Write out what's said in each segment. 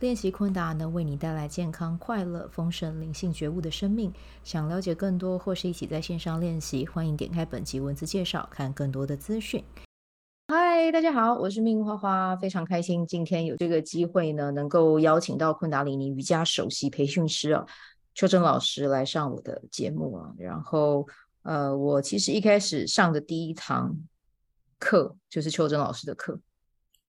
练习昆达能为你带来健康、快乐、丰盛、灵性觉悟的生命。想了解更多或是一起在线上练习，欢迎点开本集文字介绍，看更多的资讯。嗨，大家好，我是命花花，非常开心今天有这个机会呢，能够邀请到昆达里尼瑜伽首席培训师啊，邱真老师来上我的节目啊。然后，呃，我其实一开始上的第一堂课就是邱真老师的课，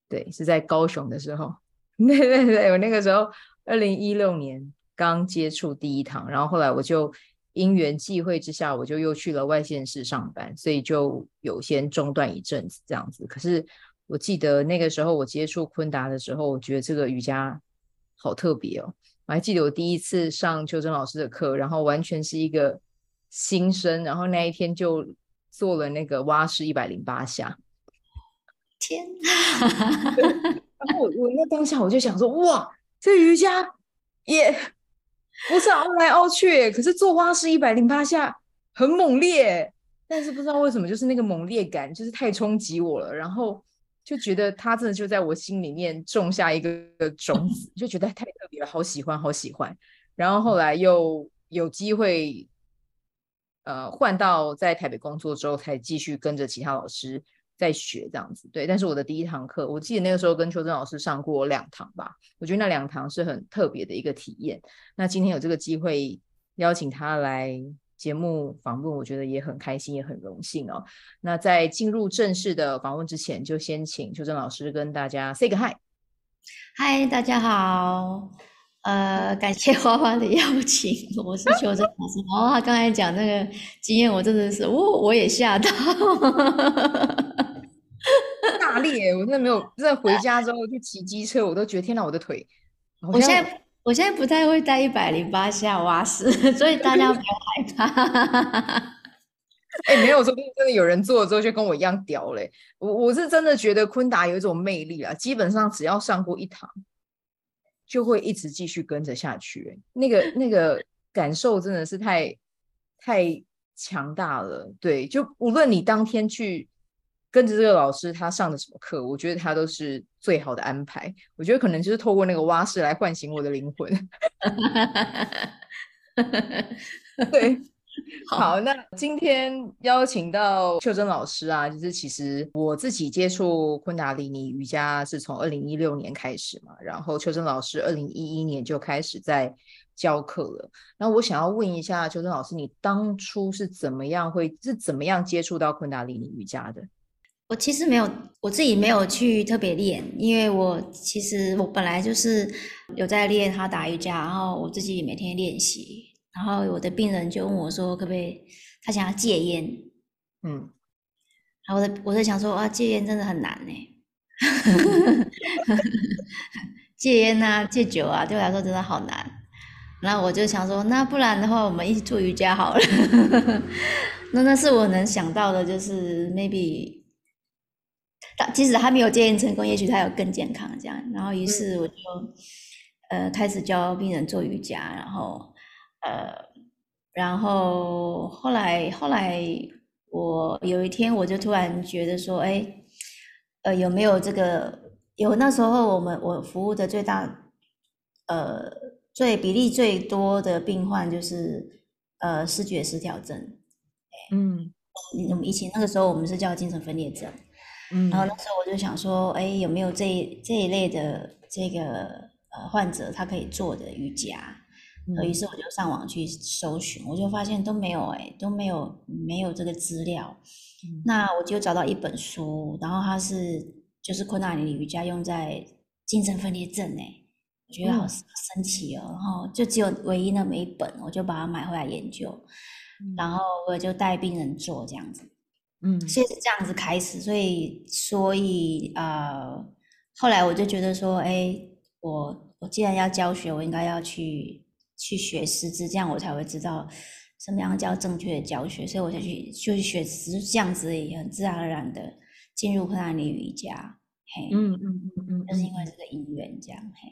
对，是在高雄的时候。对 对对，我那个时候二零一六年刚接触第一堂，然后后来我就因缘际会之下，我就又去了外县市上班，所以就有先中断一阵子这样子。可是我记得那个时候我接触昆达的时候，我觉得这个瑜伽好特别哦。我还记得我第一次上邱真老师的课，然后完全是一个新生，然后那一天就做了那个蛙式一百零八下。天哪！然后我我那当下我就想说，哇，这瑜伽也不是凹来凹去，可是做蛙式一百零八下很猛烈，但是不知道为什么，就是那个猛烈感就是太冲击我了，然后就觉得它真的就在我心里面种下一个种子，就觉得太特别了，好喜欢，好喜欢。然后后来又有机会，呃，换到在台北工作之后，才继续跟着其他老师。在学这样子，对，但是我的第一堂课，我记得那个时候跟邱正老师上过两堂吧，我觉得那两堂是很特别的一个体验。那今天有这个机会邀请他来节目访问，我觉得也很开心，也很荣幸哦。那在进入正式的访问之前，就先请邱正老师跟大家 say 个 hi。嗨，大家好，呃，感谢花花的邀请，我是邱正老师。哦，他刚才讲那个经验，我真的是，哦，我也吓到。我真的没有在回家之后去骑机车，我都觉得天哪，我的腿！我现在我现在不太会带一百零八下蛙式，所以大家不要害怕。哎、欸，没有说真的有人做了之后就跟我一样屌嘞。我我是真的觉得昆达有一种魅力啊，基本上只要上过一堂，就会一直继续跟着下去。那个那个感受真的是太太强大了。对，就无论你当天去。跟着这个老师，他上的什么课，我觉得他都是最好的安排。我觉得可能就是透过那个蛙式来唤醒我的灵魂。对，好，好，那今天邀请到邱真老师啊，就是其实我自己接触昆达里尼瑜伽是从二零一六年开始嘛，然后邱真老师二零一一年就开始在教课了。那我想要问一下邱真老师，你当初是怎么样会是怎么样接触到昆达里尼瑜伽的？我其实没有，我自己没有去特别练，因为我其实我本来就是有在练哈打瑜伽，然后我自己每天练习，然后我的病人就问我说，可不可以他想要戒烟，嗯，然后我的我在想说啊，戒烟真的很难呢，戒烟啊，戒酒啊，对我来说真的好难，然后我就想说，那不然的话，我们一起做瑜伽好了，那那是我能想到的，就是 maybe。即使他没有戒烟成功，也许他有更健康这样。然后于是我就，呃，开始教病人做瑜伽，然后，呃，然后后来后来我有一天我就突然觉得说，哎，呃，有没有这个？有那时候我们我服务的最大，呃，最比例最多的病患就是呃视觉失调症。嗯，我们以前那个时候我们是叫精神分裂症。嗯，然后那时候我就想说，哎，有没有这一这一类的这个呃患者他可以做的瑜伽？嗯，于是我就上网去搜寻，我就发现都没有，哎，都没有没有这个资料。嗯，那我就找到一本书，然后它是就是昆达里尼瑜伽用在精神分裂症，哎，我觉得好神奇哦。然后就只有唯一那么一本，我就把它买回来研究，然后我就带病人做这样子。嗯，所以是这样子开始，所以所以呃，后来我就觉得说，哎，我我既然要教学，我应该要去去学师资，这样我才会知道什么样叫正确的教学，所以我才去就去学，只是这样子也很自然而然的进入昆达里瑜伽。嘿，嗯嗯嗯嗯，就是因为这个因缘这样。嘿，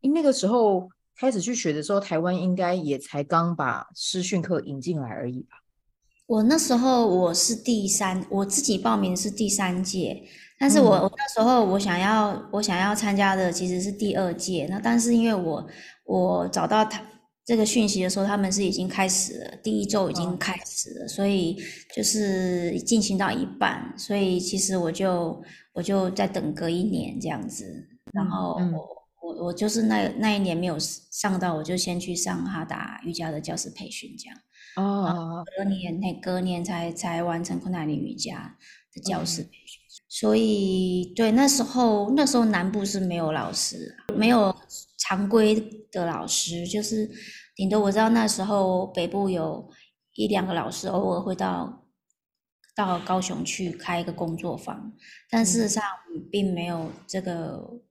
因那个时候开始去学的时候，台湾应该也才刚把师训课引进来而已吧？我那时候我是第三，我自己报名是第三届，但是我、嗯、我那时候我想要我想要参加的其实是第二届，那但是因为我我找到他。这个讯息的时候，他们是已经开始了，第一周已经开始了，所以就是进行到一半，所以其实我就我就在等隔一年这样子，然后我、嗯、我我就是那那一年没有上到，我就先去上哈达瑜伽的教师培训这样，哦，隔年那隔年才才完成昆达里瑜伽的教师培训，嗯、所以对那时候那时候南部是没有老师，没有常规的老师，就是。顶多我知道那时候北部有一两个老师偶尔会到到高雄去开一个工作坊，但事实上并没有这个呃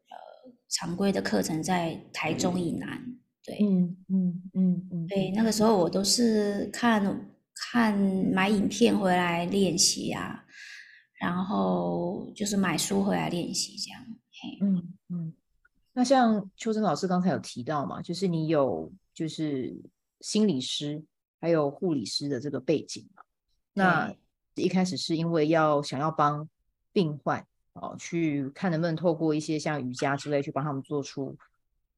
常规的课程在台中以南。对，嗯嗯嗯嗯，对，那个时候我都是看看买影片回来练习啊，然后就是买书回来练习这样。嗯嗯，那像秋珍老师刚才有提到嘛，就是你有。就是心理师还有护理师的这个背景嘛，那一开始是因为要想要帮病患哦，去看能不能透过一些像瑜伽之类去帮他们做出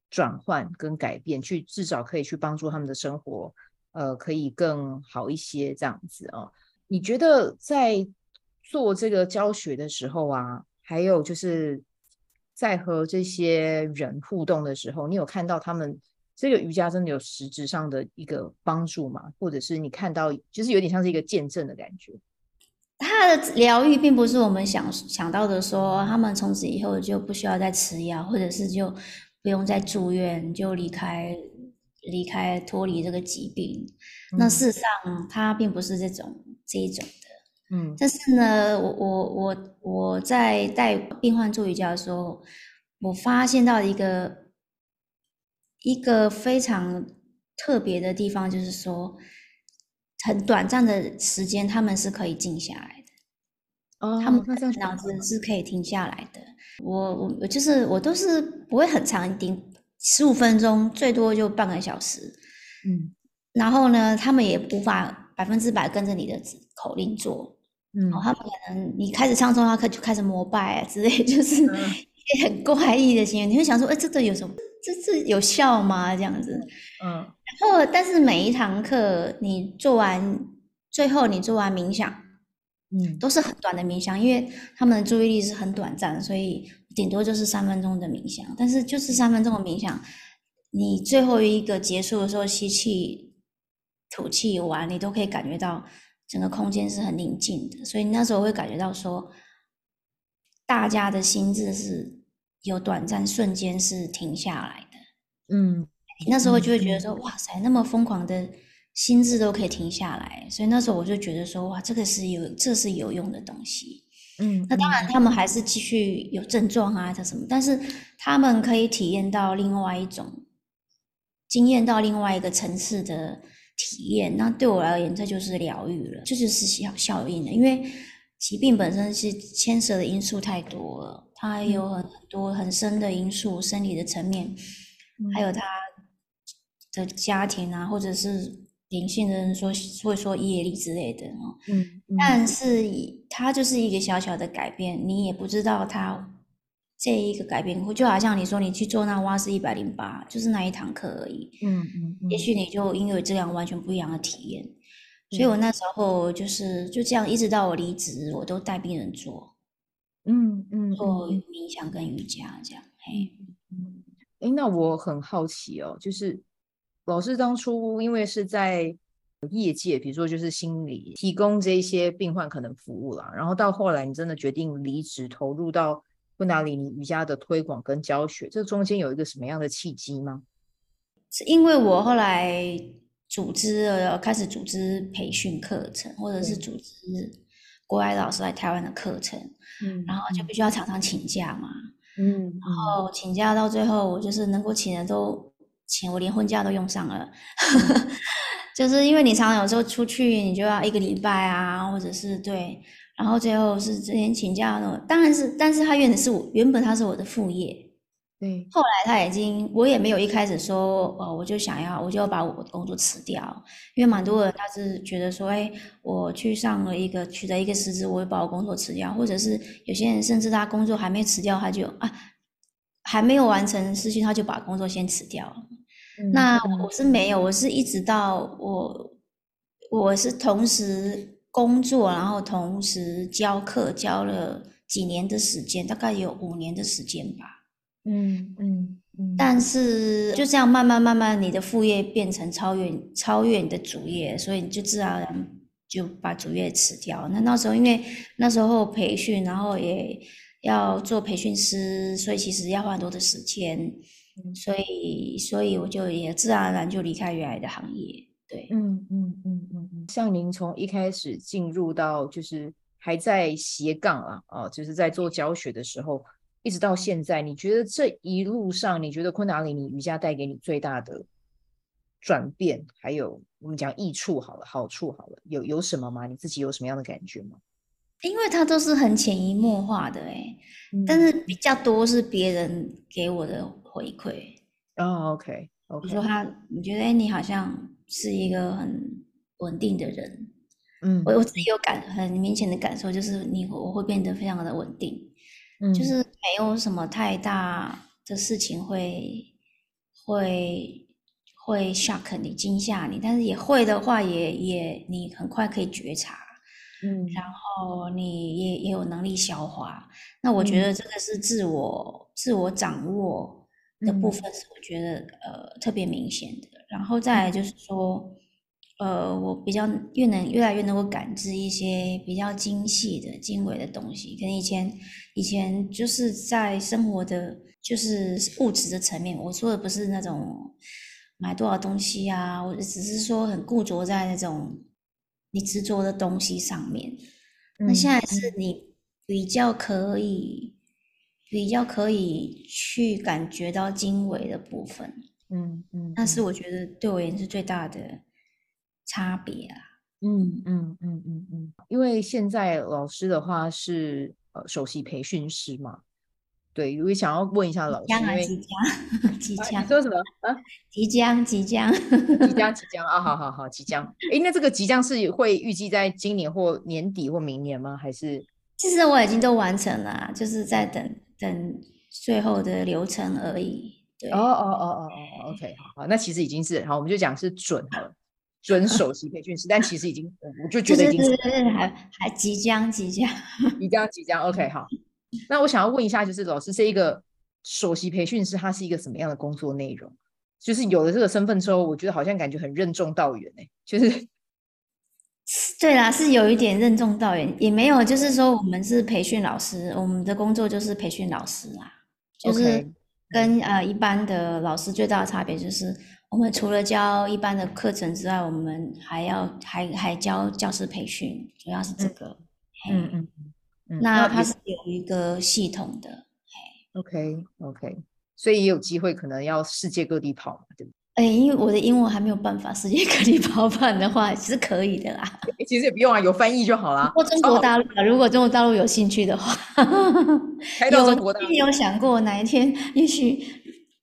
转换跟改变，去至少可以去帮助他们的生活，呃，可以更好一些这样子啊。你觉得在做这个教学的时候啊，还有就是在和这些人互动的时候，你有看到他们？这个瑜伽真的有实质上的一个帮助吗？或者是你看到，就是有点像是一个见证的感觉。他的疗愈并不是我们想想到的说，说他们从此以后就不需要再吃药，或者是就不用再住院，就离开离开脱离这个疾病。嗯、那事实上，他并不是这种这一种的。嗯，但是呢，我我我我在带病患做瑜伽的时候，我发现到一个。一个非常特别的地方，就是说，很短暂的时间，他们是可以静下来的。哦，他们脑子是可以停下来的。我我我就是我都是不会很长，顶十五分钟，最多就半个小时。嗯，然后呢，他们也无法百分之百跟着你的口令做。嗯，他们可能你开始唱诵，他可就开始膜拜啊之类，就是一些很怪异的行为。你会想说，哎，这个有什么？这是有效吗？这样子，嗯，然后但是每一堂课你做完，最后你做完冥想，嗯，都是很短的冥想，因为他们的注意力是很短暂，所以顶多就是三分钟的冥想。但是就是三分钟的冥想，你最后一个结束的时候吸气、吐气完，你都可以感觉到整个空间是很宁静的，所以那时候会感觉到说，大家的心智是。有短暂瞬间是停下来的，嗯，那时候就会觉得说，哇塞，那么疯狂的心智都可以停下来，所以那时候我就觉得说，哇，这个是有，这是有用的东西，嗯，那当然他们还是继续有症状啊，他什么，但是他们可以体验到另外一种，经验到另外一个层次的体验，那对我而言，这就是疗愈了，这就是效效应了，因为疾病本身是牵涉的因素太多了。他还有很多很深的因素，生理的层面，嗯、还有他的家庭啊，或者是灵性的人说会说业力之类的哦。嗯，嗯，但是他就是一个小小的改变，你也不知道他这一个改变，就好像你说你去做那蛙式一百零八，就是那一堂课而已。嗯嗯，嗯，也许你就因为这样完全不一样的体验。嗯、所以我那时候就是就这样，一直到我离职，我都带病人做。嗯嗯，做冥想跟瑜伽这样，嘿，嗯，哎，那我很好奇哦，就是老师当初因为是在业界，比如说就是心理提供这一些病患可能服务啦，然后到后来你真的决定离职，投入到布达里尼瑜伽的推广跟教学，这中间有一个什么样的契机吗？是因为我后来组织了，开始组织培训课程，或者是组织。国外老师来台湾的课程，嗯，然后就必须要常常请假嘛，嗯，然后请假到最后，我就是能够请的都请，我连婚假都用上了，嗯、就是因为你常常有时候出去，你就要一个礼拜啊，或者是对，然后最后是之前请假的，当然是，但是他原本是我原本他是我的副业。对，后来他已经，我也没有一开始说，呃，我就想要，我就要把我的工作辞掉，因为蛮多人他是觉得说，哎，我去上了一个取得一个师资，我会把我工作辞掉，或者是有些人甚至他工作还没辞掉，他就啊，还没有完成事情，他就把工作先辞掉。嗯、那我是没有，我是一直到我，我是同时工作，然后同时教课，教了几年的时间，大概有五年的时间吧。嗯嗯嗯，但是就这样慢慢慢慢，你的副业变成超越超越你的主业，所以你就自然而然就把主业辞掉。那那时候因为那时候培训，然后也要做培训师，所以其实要花很多的时间，所以所以我就也自然而然就离开原来的行业。对，嗯嗯嗯嗯嗯，像您从一开始进入到就是还在斜杠啊，哦，就是在做教学的时候。一直到现在，你觉得这一路上，你觉得昆达里尼瑜伽带给你最大的转变，还有我们讲益处好了，好处好了，有有什么吗？你自己有什么样的感觉吗？因为它都是很潜移默化的哎、嗯，但是比较多是别人给我的回馈。哦 okay, okay. 比如说他，你觉得哎，你好像是一个很稳定的人，嗯，我我自己有感很明显的感受，就是你我会变得非常的稳定。就是没有什么太大的事情会会会 shock 你惊吓你，但是也会的话也也你很快可以觉察，嗯，然后你也也有能力消化。那我觉得这个是自我、嗯、自我掌握的部分，是我觉得、嗯、呃特别明显的。然后再来就是说。呃，我比较越能越来越能够感知一些比较精细的、精微的东西。可能以前以前就是在生活的，就是物质的层面。我说的不是那种买多少东西啊，我只是说很固着在那种你执着的东西上面。嗯。那现在是你比较可以比较可以去感觉到精微的部分。嗯嗯，那是我觉得对我而言是最大的。差别啊，嗯嗯嗯嗯嗯，因为现在老师的话是呃首席培训师嘛，对，我也想要问一下老师，即将啊，即将，即将，说什么啊？即将，即将，即将，即将啊！好好好，即将。哎，那这个即将是会预计在今年或年底或明年吗？还是？其实我已经都完成了，就是在等等最后的流程而已。对，哦哦哦哦哦，OK，好好，那其实已经是好，我们就讲是准好了。准首席培训师，但其实已经，我就觉得已经是，是还还即将即将即将即将。OK，好。那我想要问一下，就是老师这一个首席培训师，他是一个什么样的工作内容？就是有了这个身份之后，我觉得好像感觉很任重道远哎、欸。就是，对啦，是有一点任重道远，也没有，就是说我们是培训老师，我们的工作就是培训老师啦，就是跟、okay. 呃一般的老师最大的差别就是。我们除了教一般的课程之外，我们还要还还教教师培训，主要是这个。嗯嗯嗯。那它是有一个系统的。OK OK，所以也有机会可能要世界各地跑嘛，对不对？哎，因为我的英文还没有办法世界各地跑 跑的话，其实可以的啦。其实也不用啊，有翻译就好了。或中国大陆啊，如果中国大陆有兴趣的话，开到中国大陆。有有想过哪一天也许。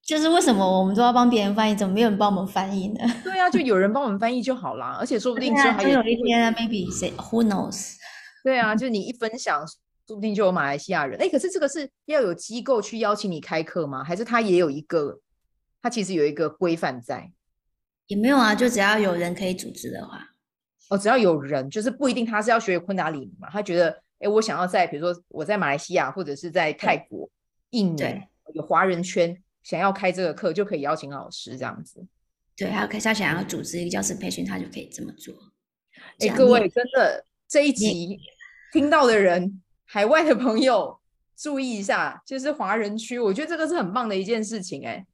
就是为什么我们都要帮别人翻译，怎么没有人帮我们翻译呢？对啊，就有人帮我们翻译就好啦。而且说不定之后还有，有一天啊，maybe say who knows？对啊，就你一分享，说不定就有马来西亚人。哎，可是这个是要有机构去邀请你开课吗？还是他也有一个，他其实有一个规范在？也没有啊，就只要有人可以组织的话，哦，只要有人，就是不一定他是要学昆达里尼嘛。他觉得，哎，我想要在，比如说我在马来西亚或者是在泰国、印尼有华人圈。想要开这个课，就可以邀请老师这样子。对，还有他想要组织一个教师培训，他就可以这么做。哎，各位，真的这一集听到的人，海外的朋友注意一下，就是华人区，我觉得这个是很棒的一件事情。哎，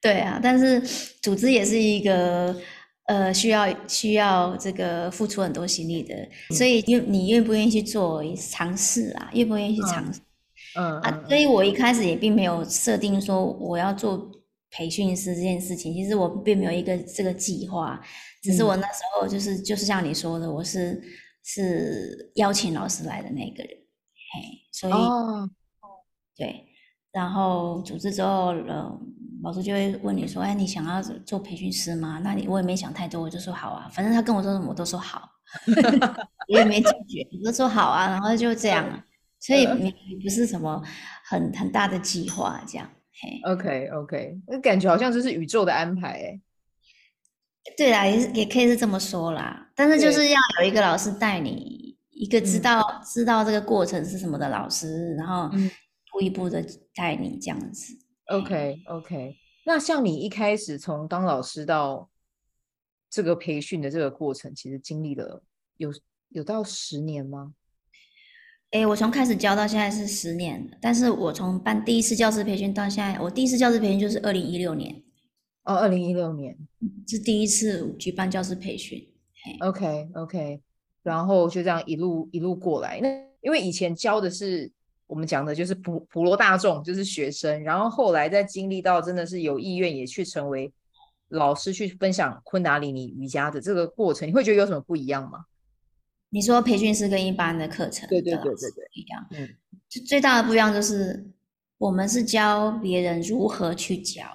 对啊，但是组织也是一个呃需要需要这个付出很多心力的，嗯、所以愿你愿不愿意去做尝试啊？愿不愿意去尝试？嗯嗯啊，所以我一开始也并没有设定说我要做培训师这件事情，其实我并没有一个这个计划，只是我那时候就是、嗯、就是像你说的，我是是邀请老师来的那个人，嘿，所以、哦、对，然后组织之后，呃，老师就会问你说，哎，你想要做培训师吗？那你我也没想太多，我就说好啊，反正他跟我说什么我都说好，我也没拒绝，我就说好啊，然后就这样，所以你不是什么很很大的计划这样。OK OK，那感觉好像就是宇宙的安排哎。对啦，也是也可以是这么说啦。但是就是要有一个老师带你，一个知道、嗯、知道这个过程是什么的老师，然后一步一步的带你这样子。OK OK，那像你一开始从当老师到这个培训的这个过程，其实经历了有有到十年吗？哎，我从开始教到现在是十年，但是我从办第一次教师培训到现在，我第一次教师培训就是二零一六年。哦，二零一六年是第一次举办教师培训。OK OK，然后就这样一路一路过来。那因为以前教的是我们讲的就是普普罗大众，就是学生，然后后来再经历到真的是有意愿也去成为老师，去分享昆达里尼瑜伽的这个过程，你会觉得有什么不一样吗？你说培训师跟一般的课程，对对对对对，一样。嗯，就最大的不一样就是，我们是教别人如何去教，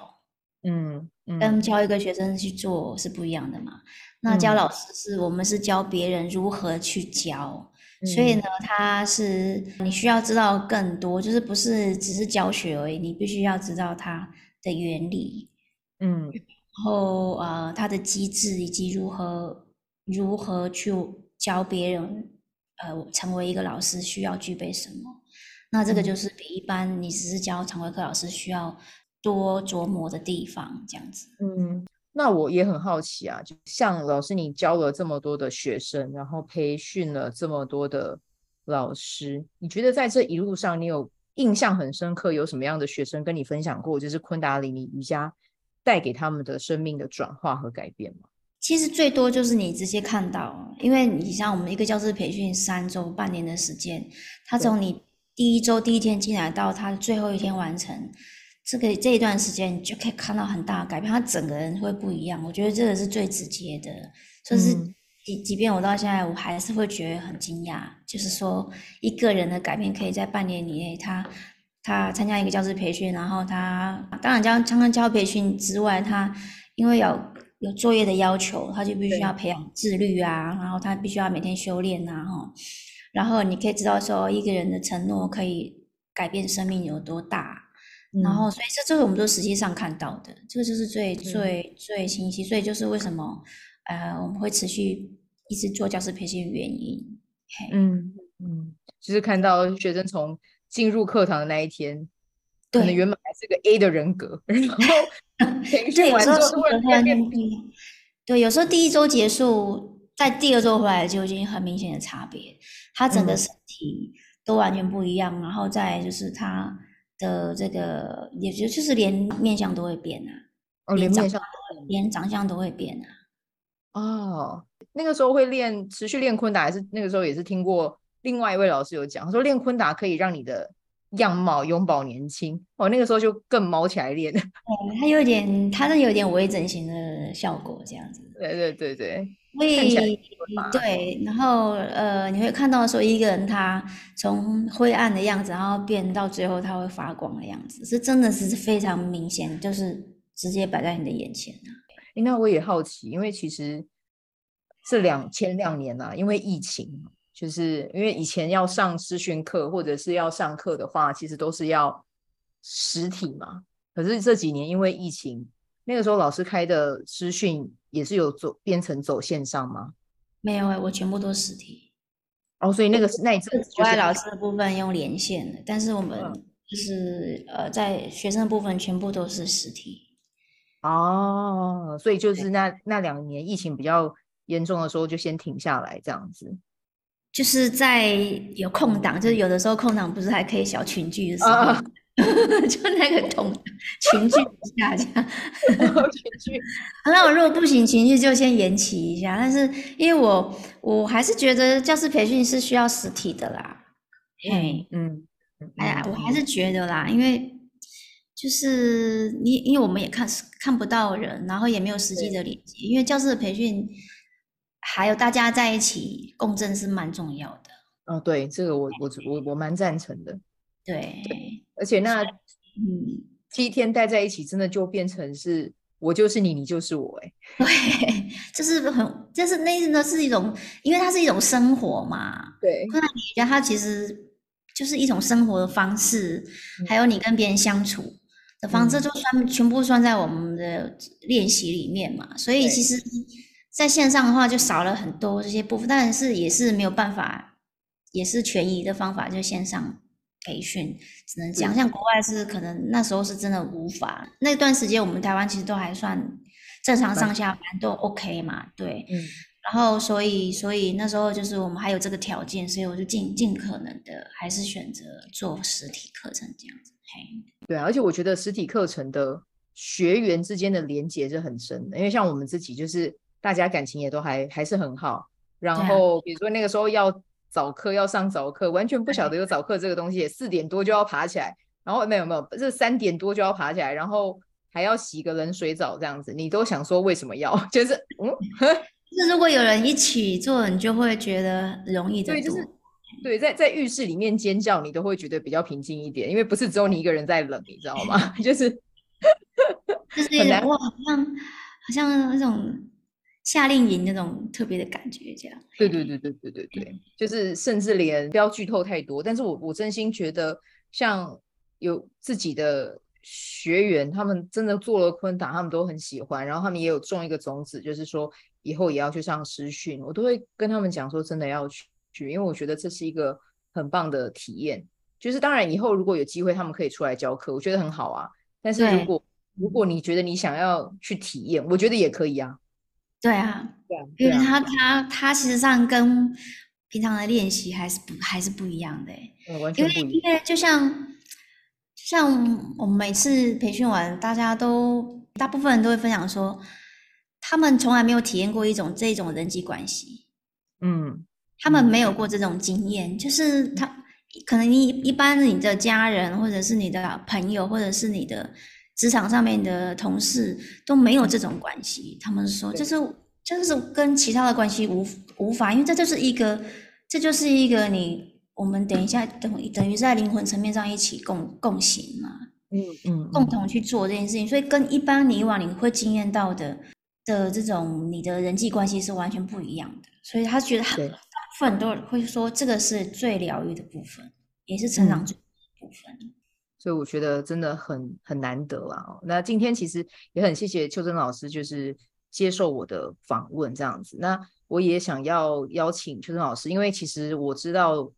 嗯，嗯跟教一个学生去做是不一样的嘛。那教老师是、嗯、我们是教别人如何去教，嗯、所以呢，他是你需要知道更多，就是不是只是教学而已，你必须要知道它的原理，嗯，然后呃，它的机制以及如何如何去。教别人，呃，成为一个老师需要具备什么？那这个就是比一般你只是教常规课老师需要多琢磨的地方，这样子。嗯，那我也很好奇啊，就像老师你教了这么多的学生，然后培训了这么多的老师，你觉得在这一路上，你有印象很深刻，有什么样的学生跟你分享过，就是昆达里尼瑜伽带给他们的生命的转化和改变吗？其实最多就是你直接看到，因为你像我们一个教师培训三周、半年的时间，他从你第一周第一天进来到他最后一天完成，这个这一段时间你就可以看到很大的改变，他整个人会不一样。我觉得这个是最直接的，就是即即便我到现在我还是会觉得很惊讶，就是说一个人的改变可以在半年以内，他他参加一个教师培训，然后他当然教刚刚教培训之外，他因为要。有作业的要求，他就必须要培养自律啊，然后他必须要每天修炼啊，哈，然后你可以知道说一个人的承诺可以改变生命有多大，嗯、然后所以这这个我们都实际上看到的，这个就是最最、嗯、最清晰，所以就是为什么呃我们会持续一直做教师培训的原因，嗯嗯，就是看到学生从进入课堂的那一天，可能原本还是个 A 的人格，然后。对，有时候是突然间不一样。对，有时候第一周结束，在第二周回来就已经很明显的差别，他整个身体都完全不一样。嗯、然后再就是他的这个，也就就是连面相都会变啊，哦，连面相连长相都会变啊。哦，那个时候会练，持续练昆达，还是那个时候也是听过另外一位老师有讲，他说练昆达可以让你的。样貌永葆年轻哦，那个时候就更毛起来练。嗯，他有点，他是有点微整形的效果，这样子。对对对对。所以对，然后呃，你会看到说一个人他从灰暗的样子，然后变到最后他会发光的样子，是真的是非常明显，就是直接摆在你的眼前啊。那我也好奇，因为其实这两前两年啊，因为疫情。就是因为以前要上师训课或者是要上课的话，其实都是要实体嘛。可是这几年因为疫情，那个时候老师开的师训也是有走变成走线上吗？没有、欸，我全部都实体。哦，所以那个是那一阵国外老师的部分用连线的，但是我们就是、嗯、呃在学生部分全部都是实体。哦，所以就是那那两年疫情比较严重的时候就先停下来这样子。就是在有空档，就是有的时候空档不是还可以小群聚的时候，啊、就那个同群聚一下这样。群聚，那我如果不行群聚就先延期一下。但是因为我我还是觉得教师培训是需要实体的啦。嗯嗯，哎呀，我还是觉得啦，因为就是你，因为我们也看看不到人，然后也没有实际的连接，因为教师的培训还有大家在一起共振是蛮重要的。哦，对，这个我我我我蛮赞成的。对，对，而且那嗯，七天待在一起，真的就变成是我就是你，你就是我，哎，对，就是很，就是那那是一种，因为它是一种生活嘛。对，那瑜伽它其实就是一种生活的方式，嗯、还有你跟别人相处的方式，就算、嗯、全部算在我们的练习里面嘛。所以其实在线上的话，就少了很多这些部分，但是也是没有办法。也是权宜的方法，就线上培训，只能讲，像国外是可能那时候是真的无法。那段时间我们台湾其实都还算正常上下班都 OK 嘛，对。嗯。然后所以所以那时候就是我们还有这个条件，所以我就尽尽可能的还是选择做实体课程这样子。嘿。对啊，而且我觉得实体课程的学员之间的连接是很深的，因为像我们自己就是大家感情也都还还是很好。然后比如说那个时候要。早课要上早课，完全不晓得有早课这个东西，四点多就要爬起来，然后没有没有，是三点多就要爬起来，然后还要洗个冷水澡这样子，你都想说为什么要？就是嗯，就是如果有人一起做，你就会觉得容易的多。对，就是对，在在浴室里面尖叫，你都会觉得比较平静一点，因为不是只有你一个人在冷，你知道吗？就是就是很难哇，好像好像那种。夏令营那种特别的感觉，这样。对对对对对对对，就是甚至连不要剧透太多，但是我我真心觉得，像有自己的学员，他们真的做了昆达，他们都很喜欢，然后他们也有种一个种子，就是说以后也要去上师训，我都会跟他们讲说，真的要去，因为我觉得这是一个很棒的体验。就是当然以后如果有机会，他们可以出来教课，我觉得很好啊。但是如果如果你觉得你想要去体验，我觉得也可以啊。对啊，对啊，因为他他他其实上跟平常的练习还是不还是不一样的。因为因为就像像我们每次培训完，大家都大部分人都会分享说，他们从来没有体验过一种这种人际关系，嗯，他们没有过这种经验，就是他可能你一般你的家人或者是你的朋友或者是你的。职场上面的同事都没有这种关系，他们说就是就是跟其他的关系无无法，因为这就是一个这就是一个你我们等一下等等于在灵魂层面上一起共共行嘛，嗯嗯，共同去做这件事情，所以跟一般你以往你会经验到的的这种你的人际关系是完全不一样的，所以他觉得很大部分都会说这个是最疗愈的部分，也是成长最部分。嗯所以我觉得真的很很难得啊。那今天其实也很谢谢秋真老师，就是接受我的访问这样子。那我也想要邀请秋真老师，因为其实我知道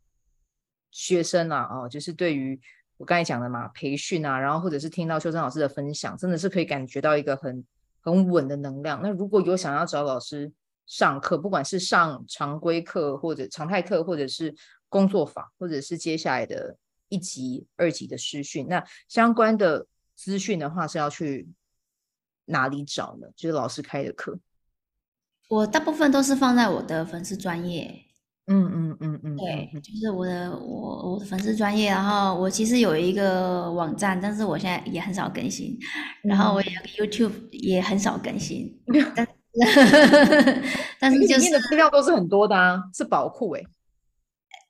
学生啊，哦，就是对于我刚才讲的嘛，培训啊，然后或者是听到秋真老师的分享，真的是可以感觉到一个很很稳的能量。那如果有想要找老师上课，不管是上常规课或者常态课，或者是工作坊，或者是接下来的。一级、二级的师训，那相关的资讯的话是要去哪里找呢？就是老师开的课，我大部分都是放在我的粉丝专业。嗯嗯嗯嗯，对，就是我的我我的粉丝专业，然后我其实有一个网站，但是我现在也很少更新，然后我有个 YouTube 也很少更新，但 但是就是里面的资料都是很多的啊，是宝库哎。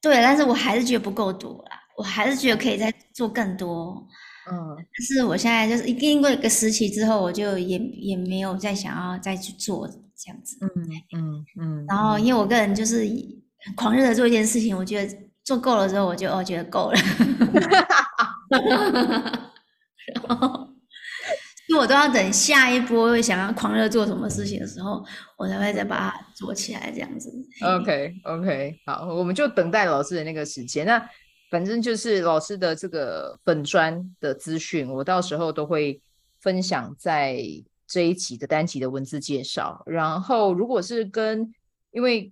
对，但是我还是觉得不够多啦。我还是觉得可以再做更多，嗯，但是我现在就是经过一个时期之后，我就也也没有再想要再去做这样子，嗯嗯嗯。然后因为我个人就是狂热的做一件事情，我觉得做够了之后，我就哦觉得够了，然后，因为我都要等下一波想要狂热做什么事情的时候，我才会再把它做起来这样子。OK OK，好，我们就等待老师的那个时间。那。反正就是老师的这个本专的资讯，我到时候都会分享在这一集的单集的文字介绍。然后，如果是跟因为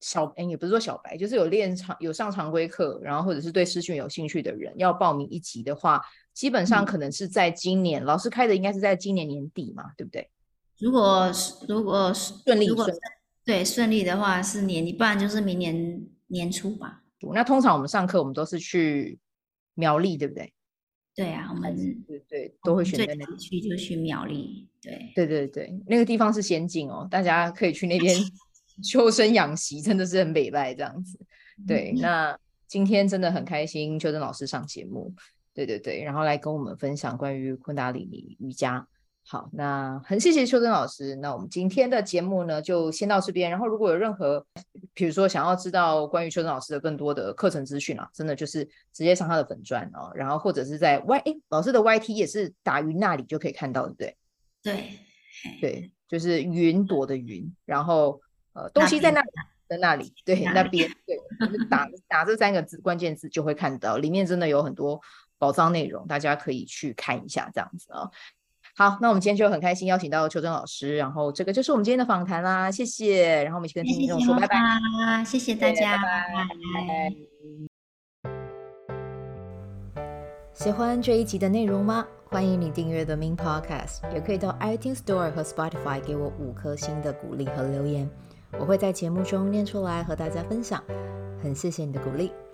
小哎也不是说小白，就是有练常有上常规课，然后或者是对师训有兴趣的人要报名一级的话，基本上可能是在今年，嗯、老师开的应该是在今年年底嘛，对不对？如果是如果顺利，如果对顺利的话是年底，不然就是明年年初吧。那通常我们上课，我们都是去苗栗，对不对？对啊，我们对对都会选择那个区，就去苗栗。对对对对，那个地方是仙境哦，大家可以去那边 修身养息，真的是很美拜这样子。对，那今天真的很开心，邱真老师上节目，对对对，然后来跟我们分享关于昆达里尼瑜伽。好，那很谢谢秋真老师。那我们今天的节目呢，就先到这边。然后如果有任何，比如说想要知道关于秋真老师的更多的课程资讯啊，真的就是直接上他的粉钻哦。然后或者是在 Y，哎，老师的 YT 也是打云那里就可以看到，对不对？对，对，就是云朵的云。然后呃，东西在那里，在那里，对，那边，对，就是打打这三个字关键字就会看到，里面真的有很多宝藏内容，大家可以去看一下，这样子啊、哦。好，那我们今天就很开心邀请到邱真老师，然后这个就是我们今天的访谈啦，谢谢，然后我们一起跟听众说拜拜，谢谢大家，拜拜。喜欢这一集的内容吗？欢迎你订阅 The Min Podcast，也可以到 iTunes Store 和 Spotify 给我五颗星的鼓励和留言，我会在节目中念出来和大家分享，很谢谢你的鼓励，